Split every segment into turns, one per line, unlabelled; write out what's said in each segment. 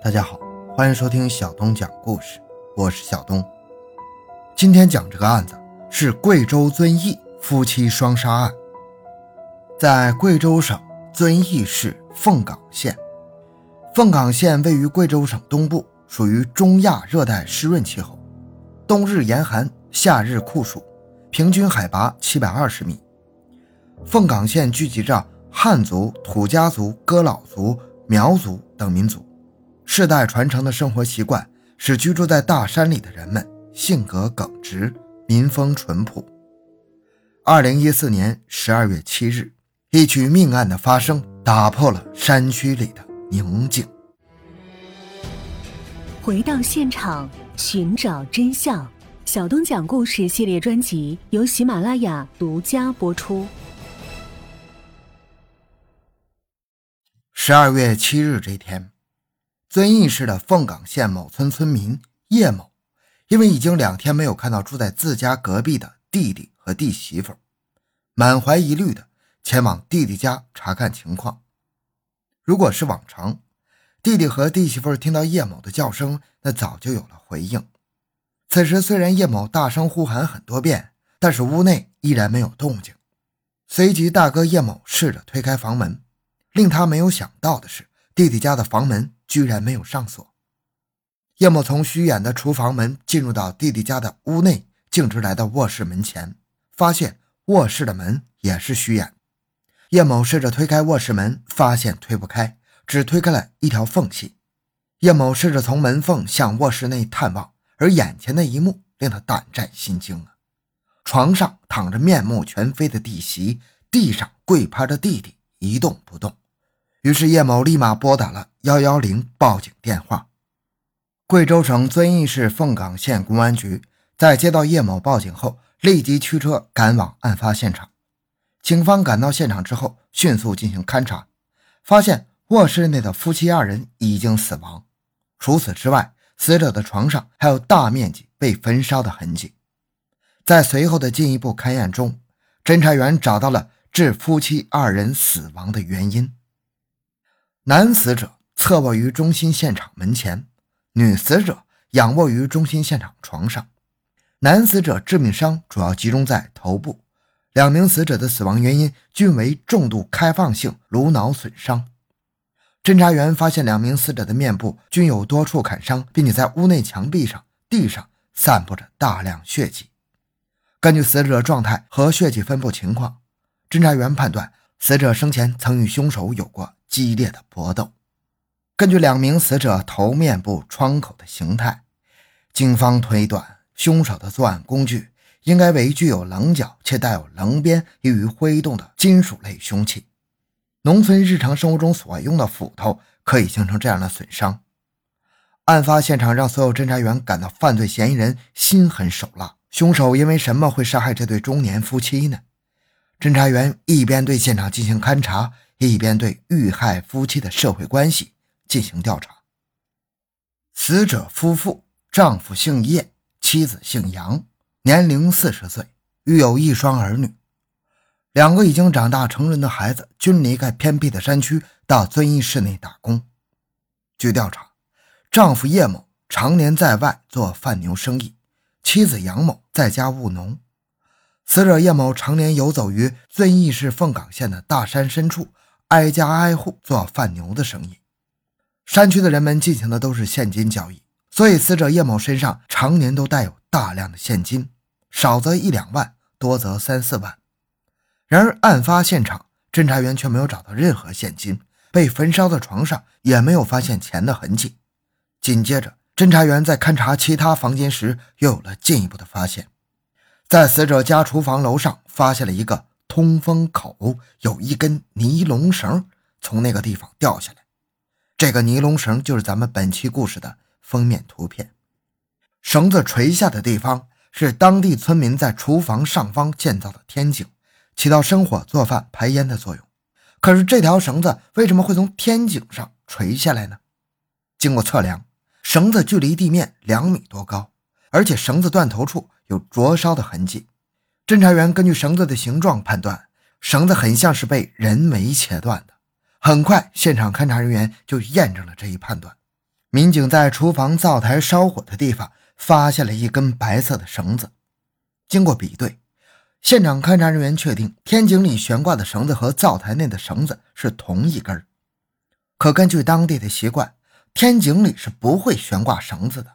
大家好，欢迎收听小东讲故事，我是小东。今天讲这个案子是贵州遵义夫妻双杀案，在贵州省遵义市凤岗县。凤岗县位于贵州省东部，属于中亚热带湿润气候，冬日严寒，夏日酷暑，平均海拔七百二十米。凤岗县聚集着汉族、土家族、仡佬族、苗族等民族。世代传承的生活习惯使居住在大山里的人们性格耿直、民风淳朴。二零一四年十二月七日，一起命案的发生打破了山区里的宁静。
回到现场，寻找真相。小东讲故事系列专辑由喜马拉雅独家播出。
十二月七日这天。遵义市的凤岗县某村村民叶某，因为已经两天没有看到住在自家隔壁的弟弟和弟媳妇，满怀疑虑的前往弟弟家查看情况。如果是往常，弟弟和弟媳妇听到叶某的叫声，那早就有了回应。此时虽然叶某大声呼喊很多遍，但是屋内依然没有动静。随即，大哥叶某试着推开房门，令他没有想到的是，弟弟家的房门。居然没有上锁。叶某从虚掩的厨房门进入到弟弟家的屋内，径直来到卧室门前，发现卧室的门也是虚掩。叶某试着推开卧室门，发现推不开，只推开了一条缝隙。叶某试着从门缝向卧室内探望，而眼前的一幕令他胆战心惊啊！床上躺着面目全非的弟媳，地上跪趴着弟弟，一动不动。于是叶某立马拨打了幺幺零报警电话。贵州省遵义市凤岗县公安局在接到叶某报警后，立即驱车赶往案发现场。警方赶到现场之后，迅速进行勘查，发现卧室内的夫妻二人已经死亡。除此之外，死者的床上还有大面积被焚烧的痕迹。在随后的进一步勘验中，侦查员找到了致夫妻二人死亡的原因。男死者侧卧于中心现场门前，女死者仰卧于中心现场床上。男死者致命伤主要集中在头部，两名死者的死亡原因均为重度开放性颅脑损伤。侦查员发现两名死者的面部均有多处砍伤，并且在屋内墙壁上、地上散布着大量血迹。根据死者状态和血迹分布情况，侦查员判断死者生前曾与凶手有过。激烈的搏斗。根据两名死者头面部创口的形态，警方推断凶手的作案工具应该为具有棱角且带有棱边、易于挥动的金属类凶器。农村日常生活中所用的斧头可以形成这样的损伤。案发现场让所有侦查员感到犯罪嫌疑人心狠手辣。凶手因为什么会杀害这对中年夫妻呢？侦查员一边对现场进行勘查。一边对遇害夫妻的社会关系进行调查。死者夫妇，丈夫姓叶，妻子姓杨，年龄四十岁，育有一双儿女。两个已经长大成人的孩子均离开偏僻的山区到遵义市内打工。据调查，丈夫叶某常年在外做贩牛生意，妻子杨某在家务农。死者叶某常年游走于遵义市凤岗县的大山深处。挨家挨户做贩牛的生意，山区的人们进行的都是现金交易，所以死者叶某身上常年都带有大量的现金，少则一两万，多则三四万。然而，案发现场侦查员却没有找到任何现金，被焚烧的床上也没有发现钱的痕迹。紧接着，侦查员在勘察其他房间时，又有了进一步的发现，在死者家厨房楼上发现了一个。通风口有一根尼龙绳从那个地方掉下来，这个尼龙绳就是咱们本期故事的封面图片。绳子垂下的地方是当地村民在厨房上方建造的天井，起到生火、做饭、排烟的作用。可是这条绳子为什么会从天井上垂下来呢？经过测量，绳子距离地面两米多高，而且绳子断头处有灼烧的痕迹。侦查员根据绳子的形状判断，绳子很像是被人为切断的。很快，现场勘查人员就验证了这一判断。民警在厨房灶台烧火的地方发现了一根白色的绳子。经过比对，现场勘查人员确定天井里悬挂的绳子和灶台内的绳子是同一根。可根据当地的习惯，天井里是不会悬挂绳子的。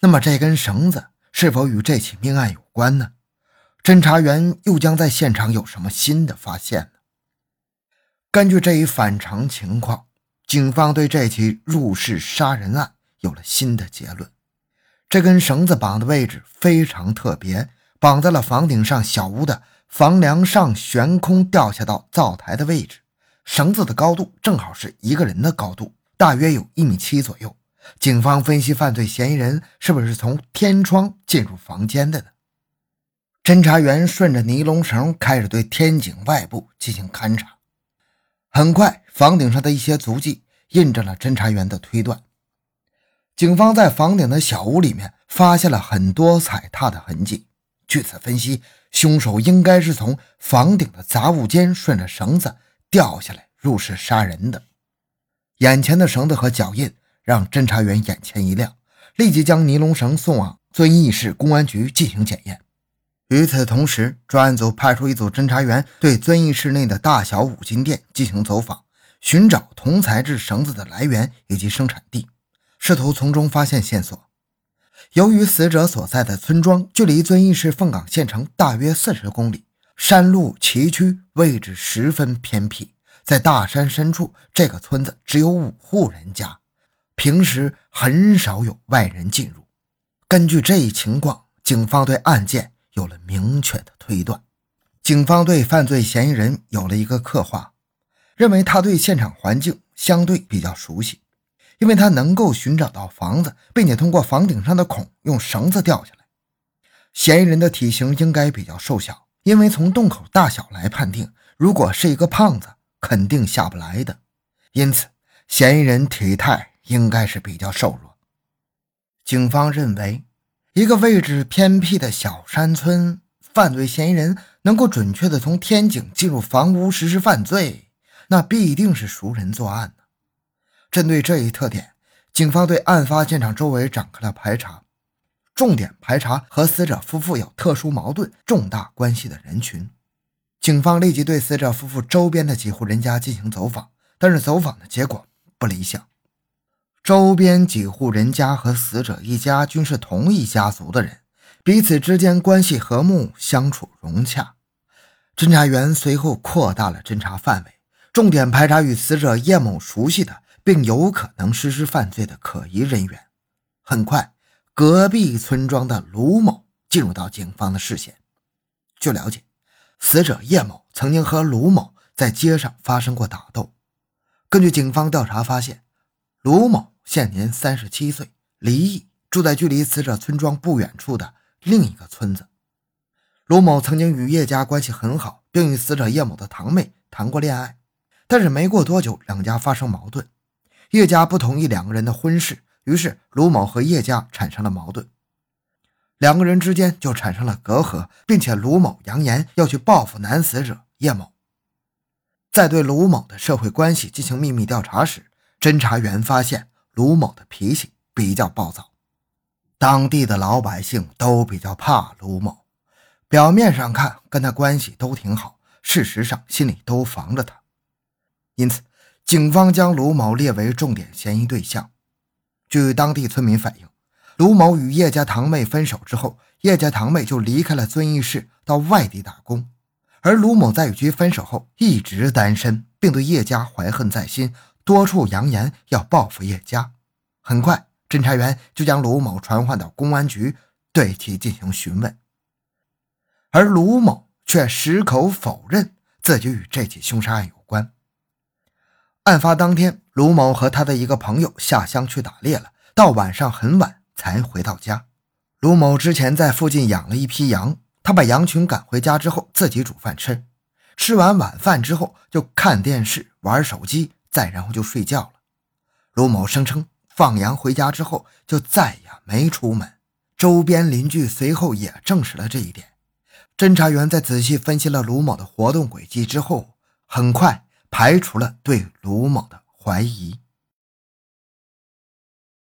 那么这根绳子是否与这起命案有关呢？侦查员又将在现场有什么新的发现呢？根据这一反常情况，警方对这起入室杀人案有了新的结论。这根绳子绑的位置非常特别，绑在了房顶上小屋的房梁上悬空掉下到灶台的位置，绳子的高度正好是一个人的高度，大约有一米七左右。警方分析，犯罪嫌疑人是不是从天窗进入房间的呢？侦查员顺着尼龙绳开始对天井外部进行勘查。很快，房顶上的一些足迹印证了侦查员的推断。警方在房顶的小屋里面发现了很多踩踏的痕迹。据此分析，凶手应该是从房顶的杂物间顺着绳子掉下来入室杀人的。眼前的绳子和脚印让侦查员眼前一亮，立即将尼龙绳送往遵义市公安局进行检验。与此同时，专案组派出一组侦查员对遵义市内的大小五金店进行走访，寻找铜材质绳子的来源以及生产地，试图从中发现线索。由于死者所在的村庄距离遵义市凤岗县城大约四十公里，山路崎岖，位置十分偏僻，在大山深处，这个村子只有五户人家，平时很少有外人进入。根据这一情况，警方对案件。有了明确的推断，警方对犯罪嫌疑人有了一个刻画，认为他对现场环境相对比较熟悉，因为他能够寻找到房子，并且通过房顶上的孔用绳子掉下来。嫌疑人的体型应该比较瘦小，因为从洞口大小来判定，如果是一个胖子，肯定下不来的。因此，嫌疑人体态应该是比较瘦弱。警方认为。一个位置偏僻的小山村，犯罪嫌疑人能够准确地从天井进入房屋实施犯罪，那必定是熟人作案呢。针对这一特点，警方对案发现场周围展开了排查，重点排查和死者夫妇有特殊矛盾、重大关系的人群。警方立即对死者夫妇周边的几户人家进行走访，但是走访的结果不理想。周边几户人家和死者一家均是同一家族的人，彼此之间关系和睦，相处融洽。侦查员随后扩大了侦查范围，重点排查与死者叶某熟悉的，并有可能实施犯罪的可疑人员。很快，隔壁村庄的卢某进入到警方的视线。据了解，死者叶某曾经和卢某在街上发生过打斗。根据警方调查发现，卢某。现年三十七岁，离异，住在距离死者村庄不远处的另一个村子。卢某曾经与叶家关系很好，并与死者叶某的堂妹谈过恋爱，但是没过多久，两家发生矛盾，叶家不同意两个人的婚事，于是卢某和叶家产生了矛盾，两个人之间就产生了隔阂，并且卢某扬言要去报复男死者叶某。在对卢某的社会关系进行秘密调查时，侦查员发现。卢某的脾气比较暴躁，当地的老百姓都比较怕卢某。表面上看跟他关系都挺好，事实上心里都防着他。因此，警方将卢某列为重点嫌疑对象。据当地村民反映，卢某与叶家堂妹分手之后，叶家堂妹就离开了遵义市，到外地打工。而卢某在与其分手后一直单身，并对叶家怀恨在心。多处扬言要报复叶家，很快，侦查员就将卢某传唤到公安局，对其进行询问。而卢某却矢口否认自己与这起凶杀案有关。案发当天，卢某和他的一个朋友下乡去打猎了，到晚上很晚才回到家。卢某之前在附近养了一批羊，他把羊群赶回家之后，自己煮饭吃。吃完晚饭之后，就看电视、玩手机。再然后就睡觉了。卢某声称放羊回家之后就再也没出门，周边邻居随后也证实了这一点。侦查员在仔细分析了卢某的活动轨迹之后，很快排除了对卢某的怀疑。